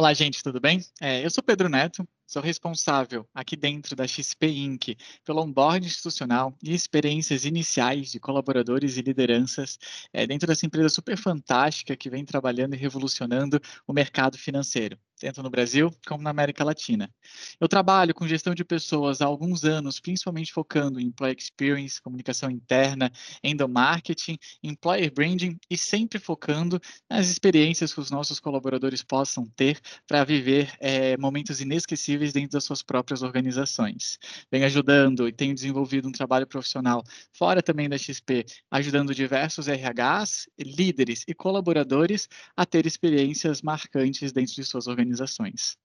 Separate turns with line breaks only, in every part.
Olá, gente, tudo bem? É, eu sou Pedro Neto, sou responsável aqui dentro da XP Inc. pelo onboard institucional e experiências iniciais de colaboradores e lideranças é, dentro dessa empresa super fantástica que vem trabalhando e revolucionando o mercado financeiro tanto no Brasil como na América Latina. Eu trabalho com gestão de pessoas há alguns anos, principalmente focando em employee experience, comunicação interna, endomarketing, employer branding e sempre focando nas experiências que os nossos colaboradores possam ter para viver é, momentos inesquecíveis dentro das suas próprias organizações. Venho ajudando e tenho desenvolvido um trabalho profissional fora também da XP, ajudando diversos RHs, líderes e colaboradores a ter experiências marcantes dentro de suas organizações organizações.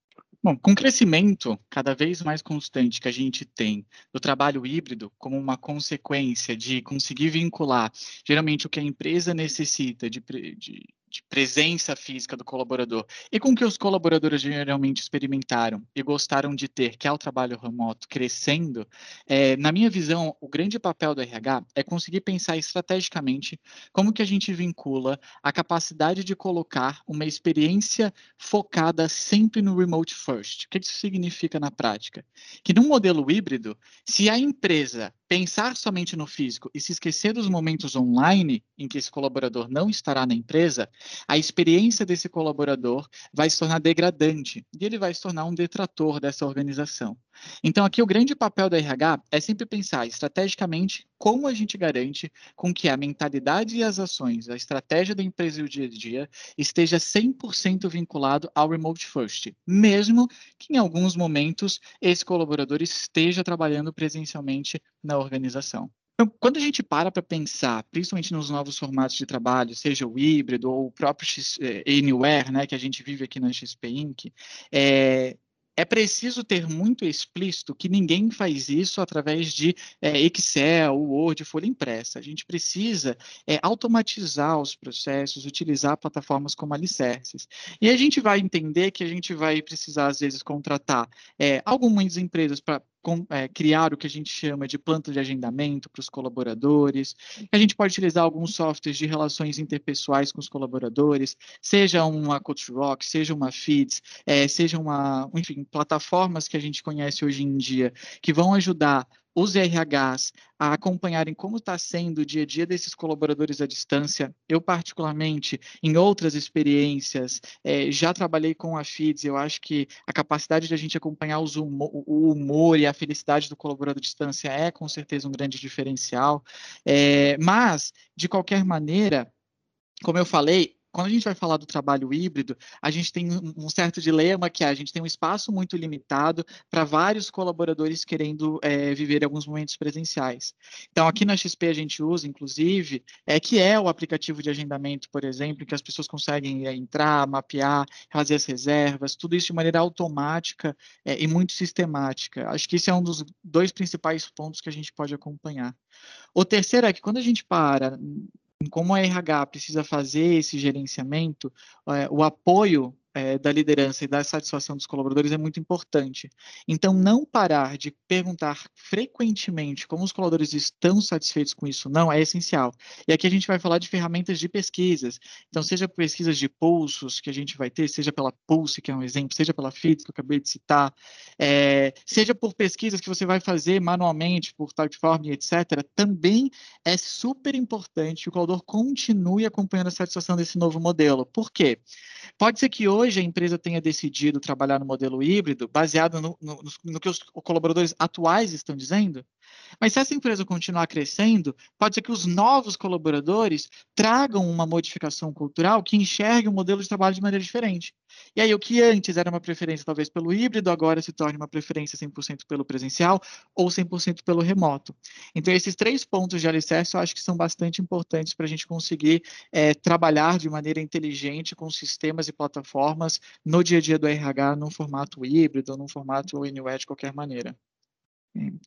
Bom, com o crescimento cada vez mais constante que a gente tem do trabalho híbrido, como uma consequência de conseguir vincular geralmente o que a empresa necessita de, de de presença física do colaborador e com que os colaboradores geralmente experimentaram e gostaram de ter, que é o trabalho remoto crescendo, é, na minha visão, o grande papel do RH é conseguir pensar estrategicamente como que a gente vincula a capacidade de colocar uma experiência focada sempre no remote first. O que isso significa na prática? Que num modelo híbrido, se a empresa pensar somente no físico e se esquecer dos momentos online em que esse colaborador não estará na empresa, a experiência desse colaborador vai se tornar degradante e ele vai se tornar um detrator dessa organização. Então, aqui o grande papel da RH é sempre pensar estrategicamente como a gente garante com que a mentalidade e as ações, a estratégia da empresa e o dia a dia esteja 100% vinculado ao remote first, mesmo que em alguns momentos esse colaborador esteja trabalhando presencialmente na organização. Então, quando a gente para para pensar, principalmente nos novos formatos de trabalho, seja o híbrido ou o próprio X, eh, Anywhere, né, que a gente vive aqui na XP Inc., é, é preciso ter muito explícito que ninguém faz isso através de é, Excel, Word, folha impressa. A gente precisa é, automatizar os processos, utilizar plataformas como alicerces. E a gente vai entender que a gente vai precisar, às vezes, contratar é, algumas empresas para com, é, criar o que a gente chama de planta de agendamento para os colaboradores. A gente pode utilizar alguns softwares de relações interpessoais com os colaboradores, seja uma CoachRock, seja uma Feeds, é, seja uma, enfim, plataformas que a gente conhece hoje em dia que vão ajudar os RHs a acompanharem como está sendo o dia a dia desses colaboradores à distância. Eu, particularmente, em outras experiências, é, já trabalhei com a FIDS, eu acho que a capacidade de a gente acompanhar o humor e a felicidade do colaborador à distância é, com certeza, um grande diferencial. É, mas, de qualquer maneira, como eu falei, quando a gente vai falar do trabalho híbrido, a gente tem um certo dilema que é, a gente tem um espaço muito limitado para vários colaboradores querendo é, viver alguns momentos presenciais. Então, aqui na XP a gente usa, inclusive, é que é o aplicativo de agendamento, por exemplo, que as pessoas conseguem é, entrar, mapear, fazer as reservas, tudo isso de maneira automática é, e muito sistemática. Acho que esse é um dos dois principais pontos que a gente pode acompanhar. O terceiro é que quando a gente para como a RH precisa fazer esse gerenciamento, é, o apoio é, da liderança e da satisfação dos colaboradores é muito importante. Então, não parar de perguntar frequentemente como os colaboradores estão satisfeitos com isso, não, é essencial. E aqui a gente vai falar de ferramentas de pesquisas. Então, seja pesquisas de pulsos que a gente vai ter, seja pela Pulse, que é um exemplo, seja pela FIT, que eu acabei de citar, é, seja por pesquisas que você vai fazer manualmente, por Typeform, etc., também é super importante que o colaborador continue acompanhando a satisfação desse novo modelo. Por quê? Pode ser que hoje hoje a empresa tenha decidido trabalhar no modelo híbrido, baseado no, no, no que os colaboradores atuais estão dizendo, mas se essa empresa continuar crescendo, pode ser que os novos colaboradores tragam uma modificação cultural que enxergue o modelo de trabalho de maneira diferente. E aí, o que antes era uma preferência talvez pelo híbrido, agora se torne uma preferência 100% pelo presencial ou 100% pelo remoto. Então, esses três pontos de alicerce eu acho que são bastante importantes para a gente conseguir é, trabalhar de maneira inteligente com sistemas e plataformas no dia a dia do RH, num formato híbrido, num formato anywhere de qualquer maneira.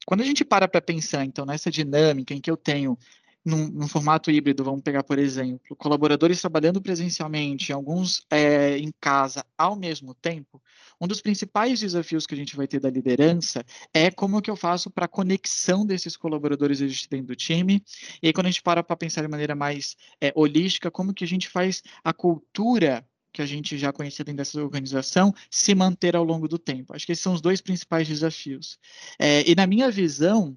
Quando a gente para para pensar, então, nessa dinâmica em que eu tenho, num, num, formato híbrido, vamos pegar, por exemplo, colaboradores trabalhando presencialmente, alguns é, em casa ao mesmo tempo, um dos principais desafios que a gente vai ter da liderança é como que eu faço para a conexão desses colaboradores existentes do time, e aí quando a gente para para pensar de maneira mais é, holística, como que a gente faz a cultura que a gente já conhecia dentro dessa organização se manter ao longo do tempo. Acho que esses são os dois principais desafios. É, e na minha visão,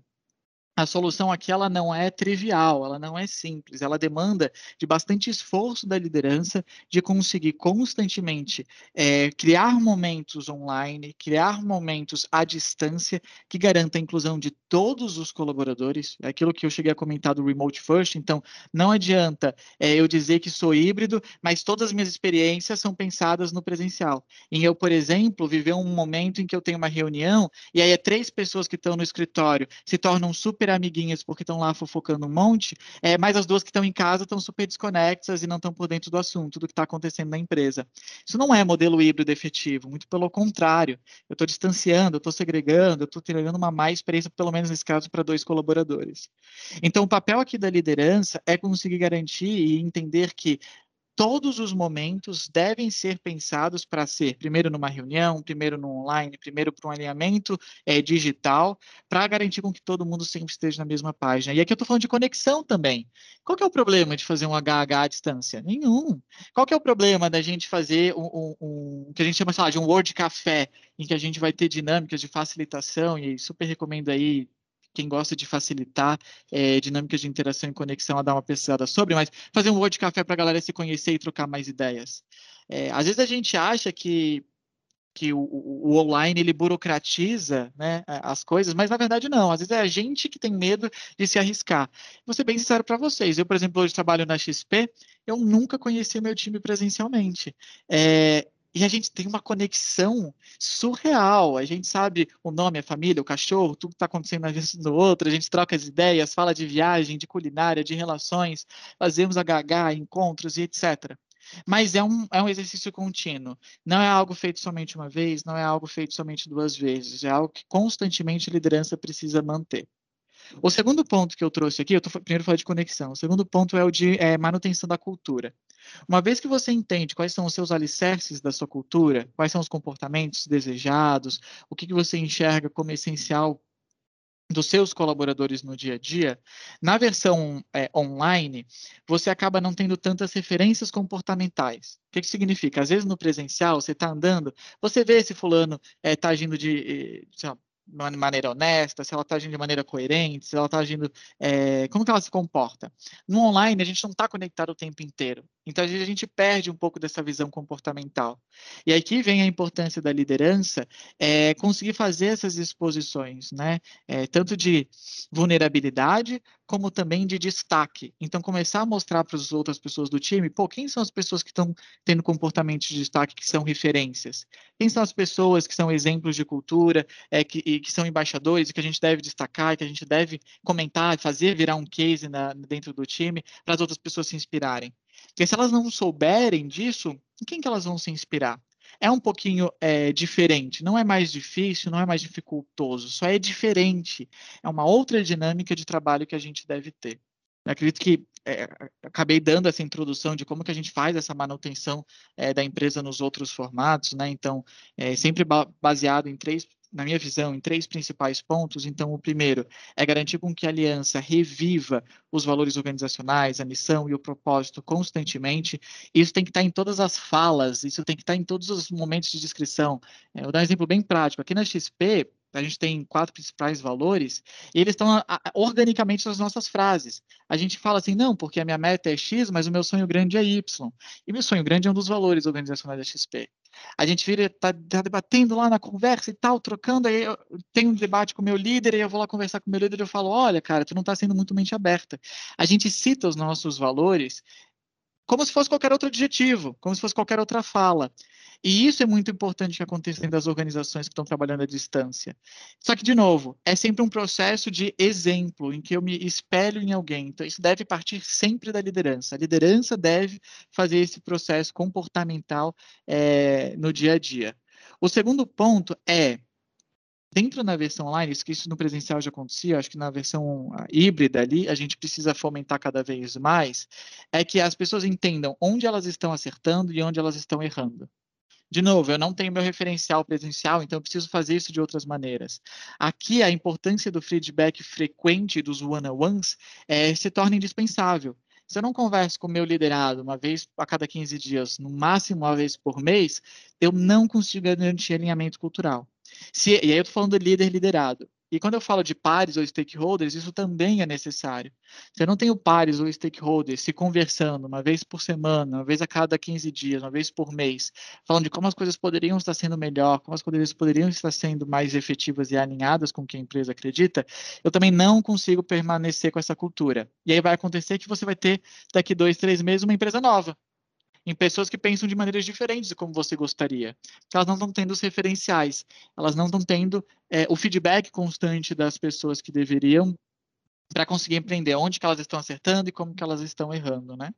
a solução aqui ela não é trivial, ela não é simples, ela demanda de bastante esforço da liderança de conseguir constantemente é, criar momentos online, criar momentos à distância que garanta a inclusão de todos os colaboradores, é aquilo que eu cheguei a comentar do remote first, então não adianta é, eu dizer que sou híbrido, mas todas as minhas experiências são pensadas no presencial. Em eu, por exemplo, viver um momento em que eu tenho uma reunião e aí é três pessoas que estão no escritório se tornam super amiguinhas porque estão lá fofocando um monte, é, mas as duas que estão em casa estão super desconexas e não estão por dentro do assunto, do que está acontecendo na empresa. Isso não é modelo híbrido efetivo, muito pelo contrário. Eu estou distanciando, eu estou segregando, eu estou tirando uma má experiência, pelo menos nesse caso, para dois colaboradores. Então, o papel aqui da liderança é conseguir garantir e entender que todos os momentos devem ser pensados para ser primeiro numa reunião, primeiro no online, primeiro para um alinhamento é, digital, para garantir com que todo mundo sempre esteja na mesma página. E aqui eu estou falando de conexão também. Qual é o problema de fazer um HH à distância? Nenhum. Qual é o problema da gente fazer um, um, um que a gente chama, lá, de um Word Café, em que a gente vai ter dinâmicas de facilitação, e super recomendo aí quem gosta de facilitar é, dinâmicas de interação e conexão a dar uma pesquisada sobre, mas fazer um Word Café para a galera se conhecer e trocar mais ideias. É, às vezes a gente acha que que o, o, online ele burocratiza né, as coisas, mas na verdade não. Às vezes é a gente que tem medo de se arriscar. Vou ser bem sincero para vocês. Eu, por exemplo, hoje trabalho na XP, eu nunca conheci meu time presencialmente. É, e a gente tem uma conexão surreal. A gente sabe o nome, a família, o cachorro, tudo que está acontecendo na vida do outro. A gente troca as ideias, fala de viagem, de culinária, de relações, fazemos HH, encontros e etc. Mas é um, é um exercício contínuo. Não é algo feito somente uma vez, não é algo feito somente duas vezes. É algo que constantemente a liderança precisa manter. O segundo ponto que eu trouxe aqui, eu tô, primeiro falei de conexão, o segundo ponto é o de é, manutenção da cultura. Uma vez que você entende quais são os seus alicerces da sua cultura, quais são os comportamentos desejados, o que, que você enxerga como essencial dos seus colaboradores no dia a dia, na versão é, online, você acaba não tendo tantas referências comportamentais. O que, que significa? Às vezes no presencial, você está andando, você vê se fulano está é, agindo de, de de maneira honesta, se ela está agindo de maneira coerente, se ela está agindo. É, como que ela se comporta? No online, a gente não está conectado o tempo inteiro. Então, a gente perde um pouco dessa visão comportamental. E aqui vem a importância da liderança é, conseguir fazer essas exposições, né? É, tanto de vulnerabilidade, como também de destaque. Então, começar a mostrar para as outras pessoas do time, pô, quem são as pessoas que estão tendo comportamentos de destaque que são referências? Quem são as pessoas que são exemplos de cultura, é, que, e que são embaixadores que a gente deve destacar, que a gente deve comentar, fazer virar um case na, dentro do time, para as outras pessoas se inspirarem? Porque se elas não souberem disso, em quem que elas vão se inspirar? É um pouquinho é, diferente, não é mais difícil, não é mais dificultoso, só é diferente. É uma outra dinâmica de trabalho que a gente deve ter. Eu acredito que é, acabei dando essa introdução de como que a gente faz essa manutenção é, da empresa nos outros formatos, né? Então, é sempre baseado em três na minha visão, em três principais pontos. Então, o primeiro é garantir com que a aliança reviva os valores organizacionais, a missão e o propósito constantemente. Isso tem que estar em todas as falas, isso tem que estar em todos os momentos de descrição. É, eu vou dar um exemplo bem prático. Aqui na XP, a gente tem quatro principais valores, e eles estão organicamente nas nossas frases. A gente fala assim, não, porque a minha meta é X, mas o meu sonho grande é Y. E meu sonho grande é um dos valores organizacionais da XP. A gente vira, tá, tá, debatendo lá na conversa e tal, trocando, aí eu tenho um debate com o meu líder, e eu vou lá conversar com o meu líder e eu falo, olha, cara, tu não está sendo muito mente aberta. A gente cita os nossos valores como se fosse qualquer outro adjetivo, como se fosse qualquer outra fala. E isso é muito importante que aconteça dentro das organizações que estão trabalhando à distância. Só que, de novo, é sempre um processo de exemplo, em que eu me espelho em alguém. Então, isso deve partir sempre da liderança. A liderança deve fazer esse processo comportamental é, no dia a dia. O segundo ponto é dentro da versão online, isso que isso no presencial já acontecia, acho que na versão híbrida ali, a gente precisa fomentar cada vez mais, é que as pessoas entendam onde elas estão acertando e onde elas estão errando. De novo, eu não tenho meu referencial presencial, então eu preciso fazer isso de outras maneiras. Aqui, a importância do feedback frequente dos one-on-ones é, se torna indispensável. se eu não converso com o meu liderado uma vez a cada 15 dias, no máximo uma vez por mês, eu não consigo garantir alinhamento cultural. Se, e aí eu estou falando de líder liderado. E quando eu falo de pares ou stakeholders, isso também é necessário. Se eu não tenho pares ou stakeholders se conversando uma vez por semana, uma vez a cada 15 dias, uma vez por mês, falando de como as coisas poderiam estar sendo melhor, como as coisas poderiam estar sendo mais efetivas e alinhadas com o que a empresa acredita, eu também não consigo permanecer com essa cultura. E aí vai acontecer que você vai ter, daqui dois, três meses, uma empresa nova em pessoas que pensam de maneiras diferentes de como você gostaria. Elas não estão tendo os referenciais, elas não estão tendo é, o feedback constante das pessoas que deveriam para conseguir empreender onde que elas estão acertando e como que elas estão errando, né?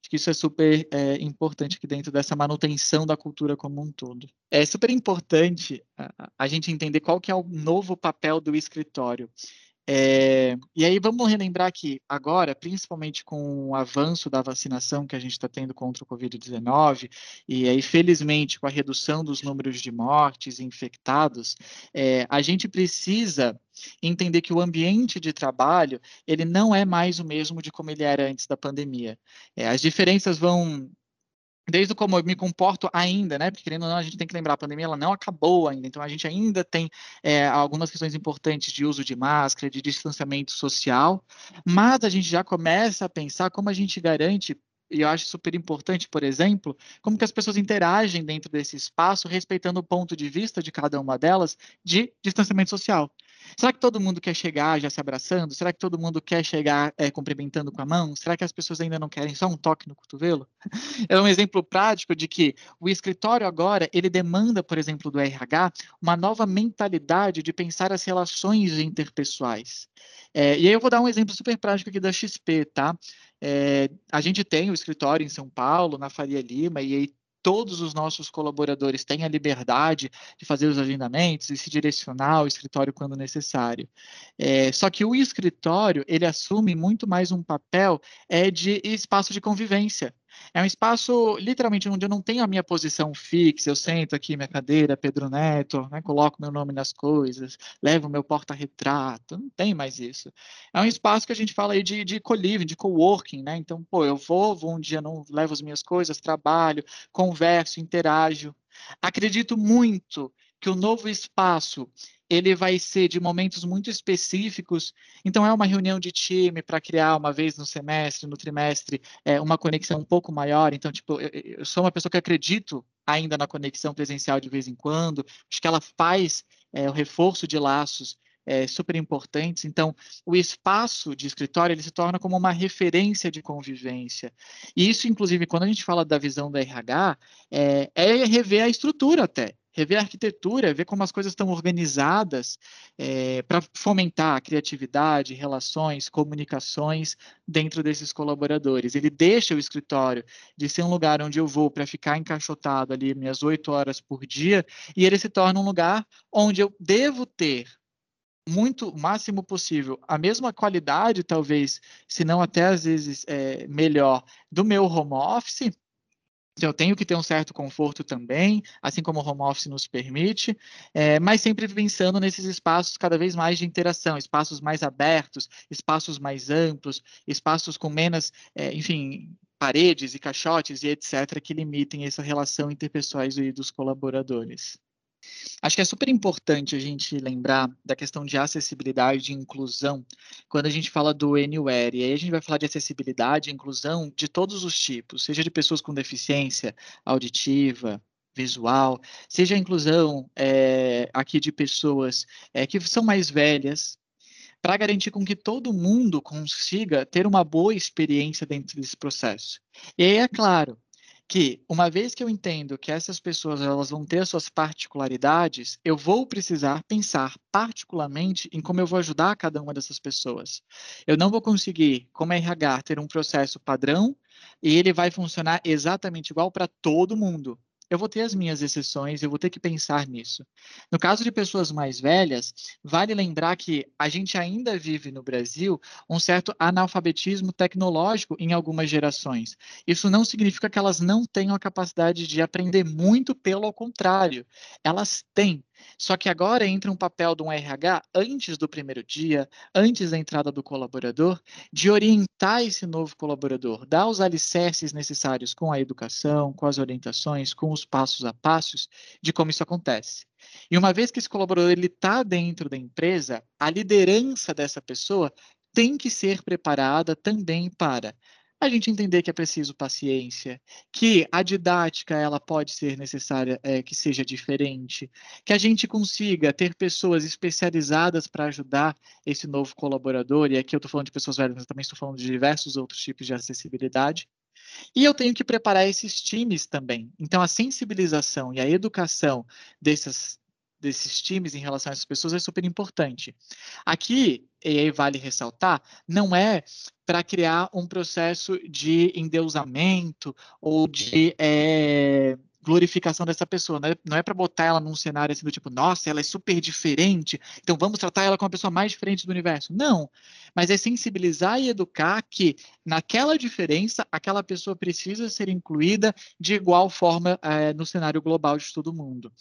Acho que isso é super é, importante aqui dentro dessa manutenção da cultura como um todo. É super importante a, a gente entender qual que é o novo papel do escritório. É, e aí vamos relembrar que agora, principalmente com o avanço da vacinação que a gente está tendo contra o Covid-19, e aí felizmente com a redução dos números de mortes e infectados, é, a gente precisa entender que o ambiente de trabalho ele não é mais o mesmo de como ele era antes da pandemia. É, as diferenças vão desde como eu me comporto ainda, né? Porque querendo ou não, a gente tem que lembrar, a pandemia ela não acabou ainda, então a gente ainda tem é, algumas questões importantes de uso de máscara, de distanciamento social, mas a gente já começa a pensar como a gente garante e eu acho super importante, por exemplo, como que as pessoas interagem dentro desse espaço, respeitando o ponto de vista de cada uma delas de distanciamento social. Será que todo mundo quer chegar já se abraçando? Será que todo mundo quer chegar é, cumprimentando com a mão? Será que as pessoas ainda não querem só um toque no cotovelo? É um exemplo prático de que o escritório agora, ele demanda, por exemplo, do RH, uma nova mentalidade de pensar as relações interpessoais. É, e aí eu vou dar um exemplo super prático aqui da XP, tá? É, a gente tem o escritório em São Paulo, na Faria Lima, e aí todos os nossos colaboradores têm a liberdade de fazer os agendamentos e se direcionar ao escritório quando necessário. É, só que o escritório, ele assume muito mais um papel é, de espaço de convivência. É um espaço, literalmente, onde eu não tenho a minha posição fixa, eu sento aqui minha cadeira, Pedro Neto, né, coloco meu nome nas coisas, levo meu porta-retrato, não tem mais isso. É um espaço que a gente fala aí de, de co-living, de co-working, né? Então, pô, eu vou, vou um dia, não levo as minhas coisas, trabalho, converso, interajo. Acredito muito que o novo espaço ele vai ser de momentos muito específicos. Então, é uma reunião de time para criar uma vez no semestre, no trimestre, é, uma conexão um pouco maior. Então, tipo, eu, eu, sou uma pessoa que acredito ainda na conexão presencial de vez em quando. Acho que ela faz é, o reforço de laços é, super importantes. Então, o espaço de escritório ele se torna como uma referência de convivência. E isso, inclusive, quando a gente fala da visão da RH, é, é rever a estrutura até rever a arquitetura, ver como as coisas estão organizadas é, para fomentar a criatividade, relações, comunicações dentro desses colaboradores. Ele deixa o escritório de ser um lugar onde eu vou para ficar encaixotado ali minhas oito horas por dia, e ele se torna um lugar onde eu devo ter muito máximo possível a mesma qualidade, talvez, se não até às vezes é, melhor, do meu home office, então, eu tenho que ter um certo conforto também, assim como o home office nos permite, é, mas sempre pensando nesses espaços cada vez mais de interação, espaços mais abertos, espaços mais amplos, espaços com menos, é, enfim, paredes e caixotes e etc., que limitem essa relação interpessoais dos colaboradores. Acho que é super importante a gente lembrar da questão de acessibilidade e inclusão quando a gente fala do Anywhere. E aí a gente vai falar de acessibilidade e inclusão de todos os tipos, seja de pessoas com deficiência auditiva, visual, seja a inclusão é, aqui de pessoas é, que são mais velhas, para garantir com que todo mundo consiga ter uma boa experiência dentro desse processo. E aí, é claro, que uma vez que eu entendo que essas pessoas elas vão ter suas particularidades, eu vou precisar pensar particularmente em como eu vou ajudar cada uma dessas pessoas. Eu não vou conseguir, como RH, ter um processo padrão e ele vai funcionar exatamente igual para todo mundo eu vou ter as minhas exceções, eu vou ter que pensar nisso. No caso de pessoas mais velhas, vale lembrar que a gente ainda vive no Brasil um certo analfabetismo tecnológico em algumas gerações. Isso não significa que elas não tenham a capacidade de aprender muito, pelo contrário, elas têm. Só que agora entra um papel de um RH antes do primeiro dia, antes da entrada do colaborador, de orientar esse novo colaborador, dar os alicerces necessários com a educação, com as orientações, com os passos a passos de como isso acontece. E uma vez que esse colaborador ele está dentro da empresa, a liderança dessa pessoa tem que ser preparada também para a gente entender que é preciso paciência, que a didática ela pode ser necessária é, que seja diferente, que a gente consiga ter pessoas especializadas para ajudar esse novo colaborador, e aqui eu estou falando de pessoas velhas, mas também estou falando de diversos outros tipos de acessibilidade. E eu tenho que preparar esses times também. Então, a sensibilização e a educação dessas, desses times em relação a essas pessoas é super importante. Aqui, e aí vale ressaltar, não é para criar um processo de endeusamento ou de é, glorificação dessa pessoa, né? não é para botar ela num cenário assim do tipo, nossa, ela é super diferente, então vamos tratar ela como a pessoa mais diferente do universo. Não, mas é sensibilizar e educar que naquela diferença, aquela pessoa precisa ser incluída de igual forma é, no cenário global de todo mundo.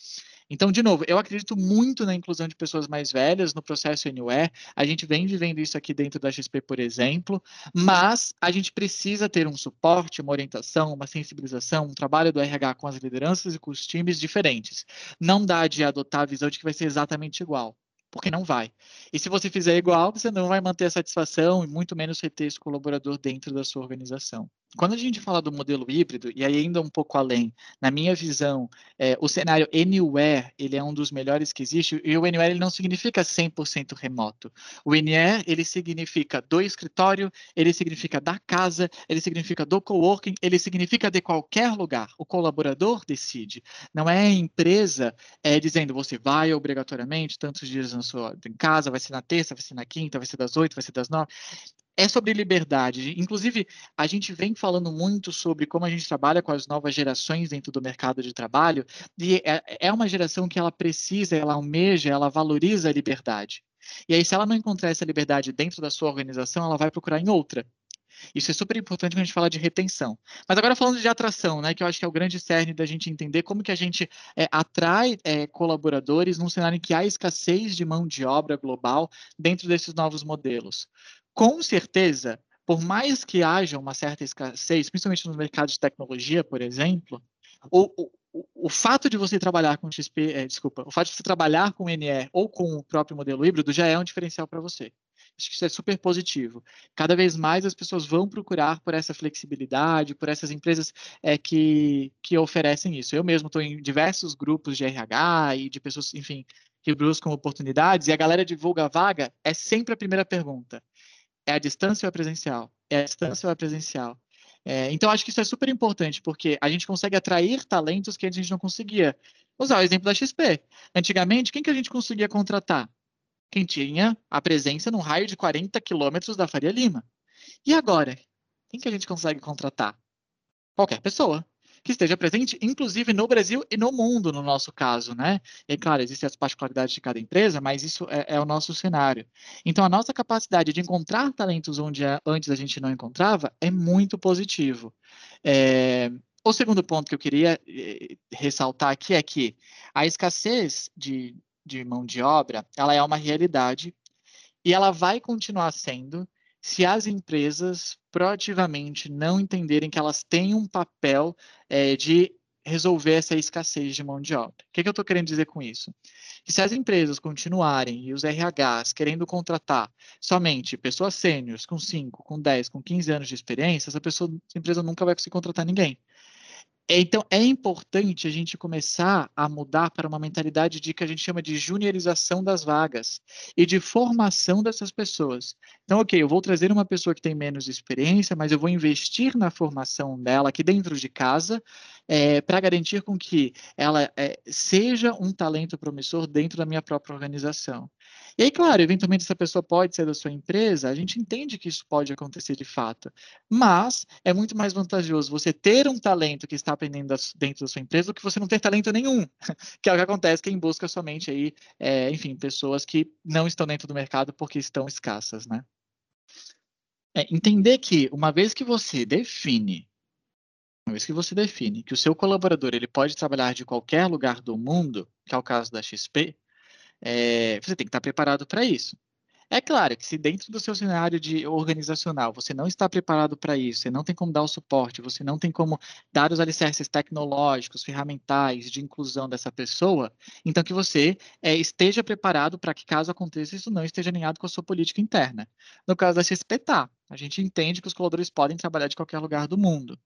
Então, de novo, eu acredito muito na inclusão de pessoas mais velhas no processo Anywhere. A gente vem vivendo isso aqui dentro da XP, por exemplo, mas a gente precisa ter um suporte, uma orientação, uma sensibilização, um trabalho do RH com as lideranças e com os times diferentes. Não dá de adotar a visão de que vai ser exatamente igual porque não vai. E se você fizer igual, você não vai manter a satisfação e muito menos reter esse colaborador dentro da sua organização. Quando a gente fala do modelo híbrido, e aí ainda um pouco além, na minha visão, é, o cenário Anywhere, ele é um dos melhores que existe, e o Anywhere ele não significa 100% remoto. O Anywhere, ele significa do escritório, ele significa da casa, ele significa do coworking, ele significa de qualquer lugar. O colaborador decide. Não é a empresa é, dizendo, você vai obrigatoriamente tantos dias na sua, em casa, vai ser na terça, vai ser na quinta, vai ser das oito, vai ser das nove é sobre liberdade. Inclusive, a gente vem falando muito sobre como a gente trabalha com as novas gerações dentro do mercado de trabalho, e é, é uma geração que ela precisa, ela almeja, ela valoriza a liberdade. E aí, se ela não encontrar essa liberdade dentro da sua organização, ela vai procurar em outra. Isso é super importante quando a gente fala de retenção. Mas agora falando de atração, né, que eu acho que é o grande cerne da gente entender como que a gente é, atrai é, colaboradores num cenário em que há escassez de mão de obra global dentro desses novos modelos com certeza, por mais que haja uma certa escassez, principalmente nos mercados de tecnologia, por exemplo, o, o, o fato de você trabalhar com XP, é, desculpa, o fato de você trabalhar com NE ou com o próprio modelo híbrido já é um diferencial para você. Acho que isso é super positivo. Cada vez mais as pessoas vão procurar por essa flexibilidade, por essas empresas é, que, que oferecem isso. Eu mesmo estou em diversos grupos de RH e de pessoas, enfim, que buscam oportunidades, e a galera divulga a vaga, é sempre a primeira pergunta. É a distância ou é presencial? É a distância ou é presencial? É, então, acho que isso é super importante, porque a gente consegue atrair talentos que a gente não conseguia. Vou usar o exemplo da XP. Antigamente, quem que a gente conseguia contratar? Quem tinha a presença num raio de 40 quilômetros da Faria Lima. E agora? Quem que a gente consegue contratar? Qualquer pessoa que esteja presente, inclusive no Brasil e no mundo, no nosso caso, né? E claro, existem as particularidades de cada empresa, mas isso é, é o nosso cenário. Então, a nossa capacidade de encontrar talentos onde antes a gente não encontrava é muito positivo. É, o segundo ponto que eu queria eh, ressaltar aqui é que a escassez de, de mão de obra, ela é uma realidade e ela vai continuar sendo se as empresas proativamente não entenderem que elas têm um papel é, de resolver essa escassez de mão de obra. O que, que eu estou querendo dizer com isso? Que se as empresas continuarem e os RHs querendo contratar somente pessoas sêniores com 5, com 10, com 15 anos de experiência, essa, pessoa, essa empresa nunca vai conseguir contratar ninguém. Então, é importante a gente começar a mudar para uma mentalidade de que a gente chama de juniorização das vagas e de formação dessas pessoas. Então, ok, eu vou trazer uma pessoa que tem menos experiência, mas eu vou investir na formação dela aqui dentro de casa é, para garantir com que ela é, seja um talento promissor dentro da minha própria organização. E aí, claro, eventualmente essa pessoa pode ser da sua empresa, a gente entende que isso pode acontecer de fato, mas é muito mais vantajoso você ter um talento que está aprendendo dentro da sua empresa do que você não ter talento nenhum, que é o que acontece quem busca somente aí, é, enfim, pessoas que não estão dentro do mercado porque estão escassas, né? É, entender que uma vez que você define uma vez que você define que o seu colaborador ele pode trabalhar de qualquer lugar do mundo, que é o caso da XP, é, você tem que estar preparado para isso. É claro que se dentro do seu cenário de organizacional você não está preparado para isso, você não tem como dar o suporte, você não tem como dar os alicerces tecnológicos, ferramentais de inclusão dessa pessoa, então que você é, esteja preparado para que caso aconteça isso não esteja alinhado com a sua política interna. No caso da XP, tá. A gente entende que os colaboradores podem trabalhar de qualquer lugar do mundo.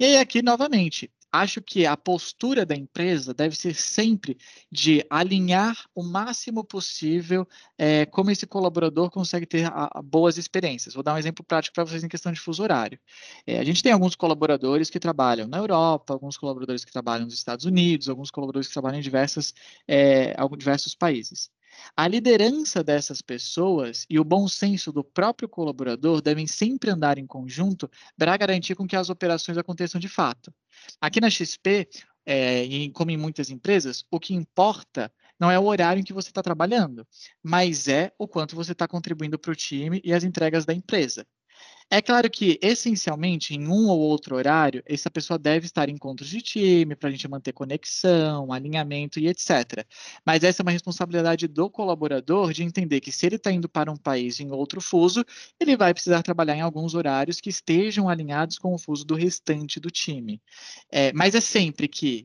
E aí aqui novamente, acho que a postura da empresa deve ser sempre de alinhar o máximo possível é, como esse colaborador consegue ter a, a boas experiências. Vou dar um exemplo prático para vocês em questão de fuso horário. É, a gente tem alguns colaboradores que trabalham na Europa, alguns colaboradores que trabalham nos Estados Unidos, alguns colaboradores que trabalham em diversas, é, diversos países. A liderança dessas pessoas e o bom senso do próprio colaborador devem sempre andar em conjunto para garantir com que as operações aconteçam de fato. Aqui na XP, é, e como em muitas empresas, o que importa não é o horário em que você está trabalhando, mas é o quanto você está contribuindo para o time e as entregas da empresa. É claro que, essencialmente, em um ou outro horário, essa pessoa deve estar em encontros de time para a gente manter conexão, alinhamento e etc. Mas essa é uma responsabilidade do colaborador de entender que se ele está indo para um país em outro fuso, ele vai precisar trabalhar em alguns horários que estejam alinhados com o fuso do restante do time. É, mas é sempre que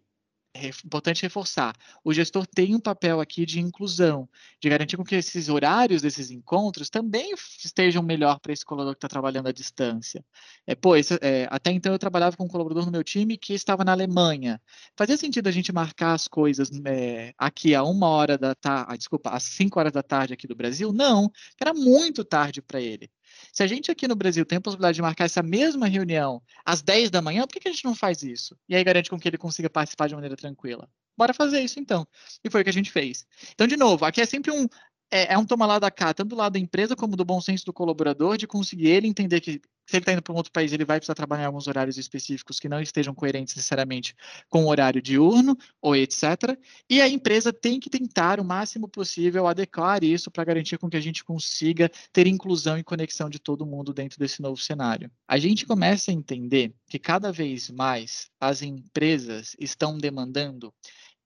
é importante reforçar, o gestor tem um papel aqui de inclusão, de garantir com que esses horários desses encontros também estejam melhor para esse colaborador que está trabalhando à distância. É, pô, é, até então eu trabalhava com um colaborador no meu time que estava na Alemanha. Fazia sentido a gente marcar as coisas é, aqui a uma hora da tarde, ah, desculpa, às cinco horas da tarde aqui do Brasil? Não, era muito tarde para ele. Se a gente aqui no Brasil tem a possibilidade de marcar essa mesma reunião às 10 da manhã, por que, que a gente não faz isso? E aí garante com que ele consiga participar de maneira tranquila. Bora fazer isso então. E foi o que a gente fez. Então, de novo, aqui é sempre um, é, é um toma lá da cá, tanto do lado da empresa como do bom senso do colaborador, de conseguir ele entender que se ele está indo para um outro país, ele vai precisar trabalhar alguns horários específicos que não estejam coerentes necessariamente com o horário diurno ou etc. E a empresa tem que tentar o máximo possível adequar isso para garantir com que a gente consiga ter inclusão e conexão de todo mundo dentro desse novo cenário. A gente começa a entender que cada vez mais as empresas estão demandando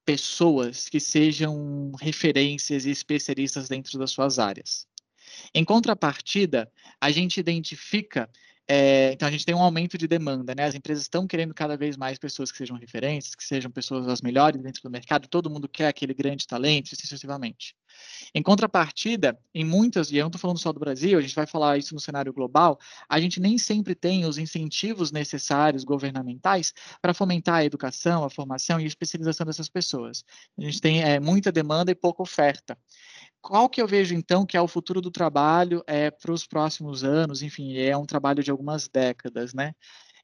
pessoas que sejam referências e especialistas dentro das suas áreas. Em contrapartida, a gente identifica é, então a gente tem um aumento de demanda, né? As empresas estão querendo cada vez mais pessoas que sejam referências, que sejam pessoas as melhores dentro do mercado, todo mundo quer aquele grande talento, sucessivamente. Em contrapartida, em muitas, e eu não estou falando só do Brasil, a gente vai falar isso no cenário global, a gente nem sempre tem os incentivos necessários governamentais para fomentar a educação, a formação e a especialização dessas pessoas. A gente tem é, muita demanda e pouca oferta qual que eu vejo então que é o futuro do trabalho é, para os próximos anos, enfim, é um trabalho de algumas décadas, né?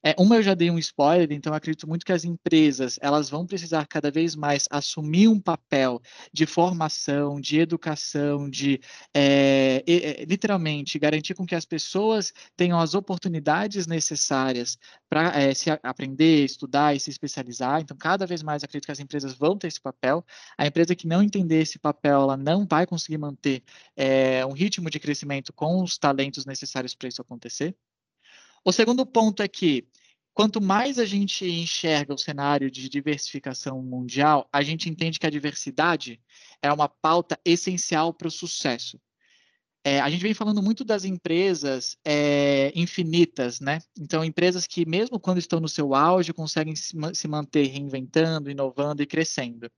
É, uma eu já dei um spoiler, então acredito muito que as empresas elas vão precisar cada vez mais assumir um papel de formação, de educação, de é, é, literalmente garantir com que as pessoas tenham as oportunidades necessárias para é, se aprender, estudar e se especializar. Então, cada vez mais acredito que as empresas vão ter esse papel. A empresa que não entender esse papel, ela não vai conseguir manter é, um ritmo de crescimento com os talentos necessários para isso acontecer. O segundo ponto é que quanto mais a gente enxerga o cenário de diversificação mundial, a gente entende que a diversidade é uma pauta essencial para o sucesso. É, a gente vem falando muito das empresas é, infinitas, né? Então, empresas que, mesmo quando estão no seu auge, conseguem se, se manter reinventando, inovando e crescendo.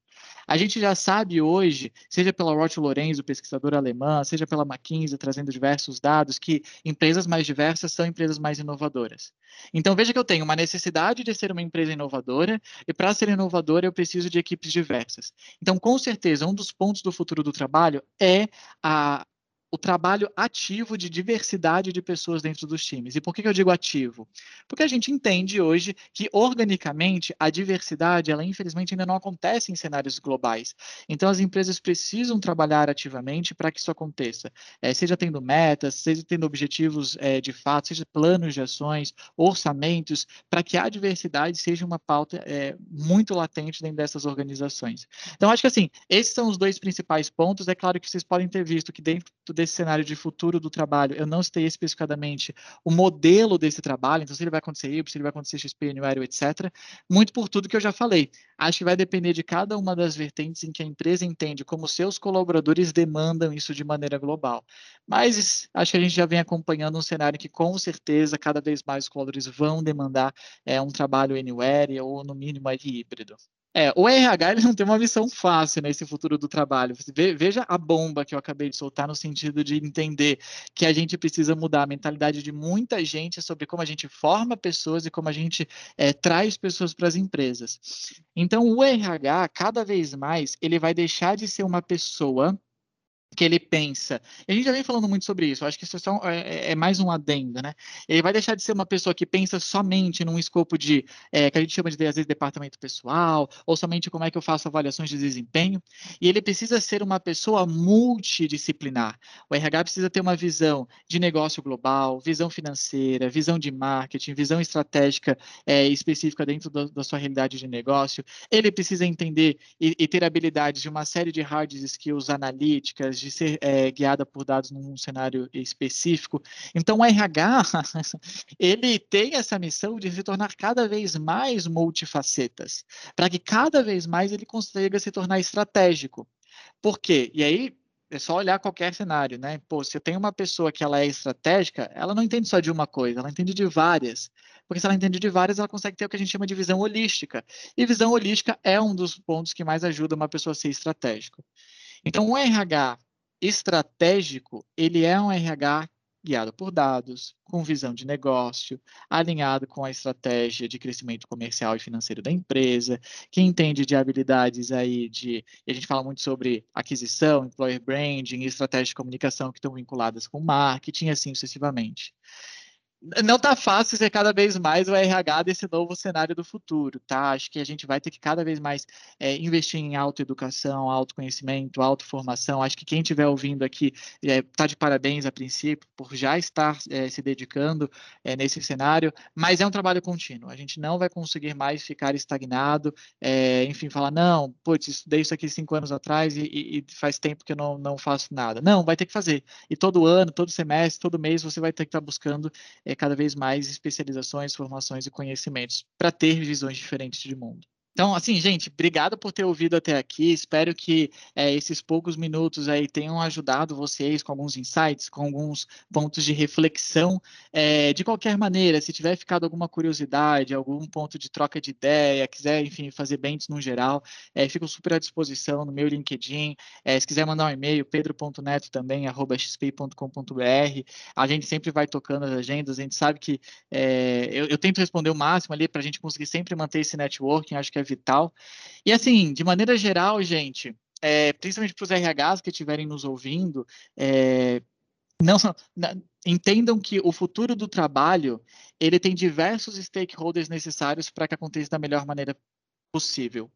A gente já sabe hoje, seja pela Roth Lorenzo, pesquisadora alemã, seja pela McKinsey, trazendo diversos dados, que empresas mais diversas são empresas mais inovadoras. Então, veja que eu tenho uma necessidade de ser uma empresa inovadora, e para ser inovadora, eu preciso de equipes diversas. Então, com certeza, um dos pontos do futuro do trabalho é a o trabalho ativo de diversidade de pessoas dentro dos times. E por que eu digo ativo? Porque a gente entende hoje que, organicamente, a diversidade, ela infelizmente ainda não acontece em cenários globais. Então, as empresas precisam trabalhar ativamente para que isso aconteça. É, seja tendo metas, seja tendo objetivos é, de fato, seja planos de ações, orçamentos, para que a diversidade seja uma pauta é, muito latente dentro dessas organizações. Então, acho que, assim, esses são os dois principais pontos. É claro que vocês podem ter visto que dentro desse esse cenário de futuro do trabalho, eu não citei especificadamente o modelo desse trabalho, então se ele vai acontecer Y, se ele vai acontecer XP, Anywhere, etc. Muito por tudo que eu já falei. Acho que vai depender de cada uma das vertentes em que a empresa entende como seus colaboradores demandam isso de maneira global. Mas acho que a gente já vem acompanhando um cenário que, com certeza, cada vez mais os colaboradores vão demandar é, um trabalho anywhere ou, no mínimo, híbrido. É, o RH ele não tem uma missão fácil nesse futuro do trabalho. Veja a bomba que eu acabei de soltar no sentido de entender que a gente precisa mudar a mentalidade de muita gente sobre como a gente forma pessoas e como a gente é, traz pessoas para as empresas. Então, o RH, cada vez mais, ele vai deixar de ser uma pessoa que ele pensa. E a gente já vem falando muito sobre isso, acho que isso é, só, é, é, mais um adendo, né? Ele vai deixar de ser uma pessoa que pensa somente num escopo de, é, que a gente chama de, às vezes, departamento pessoal, ou somente como é que eu faço avaliações de desempenho, e ele precisa ser uma pessoa multidisciplinar. O RH precisa ter uma visão de negócio global, visão financeira, visão de marketing, visão estratégica é, específica dentro do, da sua realidade de negócio, ele precisa entender e, e ter habilidades de uma série de hard skills analíticas, de ser é, guiada por dados num cenário específico. Então, o RH, ele tem essa missão de se tornar cada vez mais multifacetas, para que cada vez mais ele consiga se tornar estratégico. Por quê? E aí, é só olhar qualquer cenário, né? Pô, se eu tenho uma pessoa que ela é estratégica, ela não entende só de uma coisa, ela entende de várias. Porque se ela entende de várias, ela consegue ter o que a gente chama de visão holística. E visão holística é um dos pontos que mais ajuda uma pessoa a ser estratégico. Então, o RH estratégico, ele é um RH guiado por dados, com visão de negócio, alinhado com a estratégia de crescimento comercial e financeiro da empresa, que entende de habilidades aí de, a gente fala muito sobre aquisição, employer branding, estratégia de comunicação que estão vinculadas com marketing, assim sucessivamente não está fácil ser cada vez mais o RH desse novo cenário do futuro, tá? Acho que a gente vai ter que cada vez mais é, investir em autoeducação, autoconhecimento, autoformação. Acho que quem estiver ouvindo aqui está é, de parabéns a princípio por já estar é, se dedicando é, nesse cenário, mas é um trabalho contínuo. A gente não vai conseguir mais ficar estagnado, é, enfim, falar, não, putz, estudei isso aqui cinco anos atrás e, e, faz tempo que eu não, não faço nada. Não, vai ter que fazer. E todo ano, todo semestre, todo mês, você vai ter que estar tá buscando é, cada vez mais especializações, formações e conhecimentos para ter visões diferentes de mundo. Então, assim, gente, obrigado por ter ouvido até aqui. Espero que é, esses poucos minutos aí tenham ajudado vocês com alguns insights, com alguns pontos de reflexão. É, de qualquer maneira, se tiver ficado alguma curiosidade, algum ponto de troca de ideia, quiser, enfim, fazer bens no geral, é, fico super à disposição no meu LinkedIn. É, se quiser mandar um e-mail, pedro.neto também, arroba xp.com.br. A gente sempre vai tocando as agendas, a gente sabe que é, eu, eu, tento responder o máximo ali para a gente conseguir sempre manter esse networking, acho que é vital. E assim, de maneira geral, gente, é, principalmente para os RHs que estiverem nos ouvindo, é, não, não, entendam que o futuro do trabalho ele tem diversos stakeholders necessários para que aconteça da melhor maneira possível.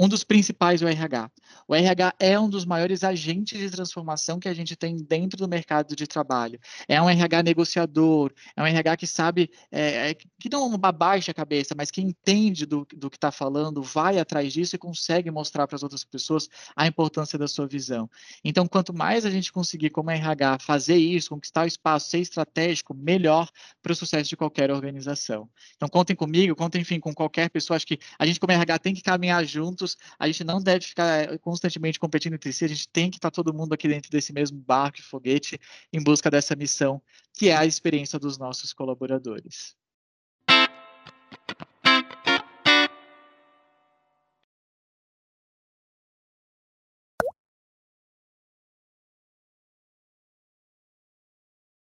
Um dos principais o RH. O RH é um dos maiores agentes de transformação que a gente tem dentro do mercado de trabalho. É um RH negociador, é um RH que sabe, é, é, que não abaixa a cabeça, mas que entende do, do que está falando, vai atrás disso e consegue mostrar para as outras pessoas a importância da sua visão. Então, quanto mais a gente conseguir, como RH, fazer isso, conquistar o espaço, ser estratégico, melhor para o sucesso de qualquer organização. Então, contem comigo, contem, enfim, com qualquer pessoa. Acho que a gente, como RH, tem que caminhar juntos juntos, a gente não deve ficar eh, constantemente competindo entre si, a gente tem que estar todo mundo aqui dentro desse mesmo barco e foguete em busca dessa missão, que é a experiência dos nossos colaboradores.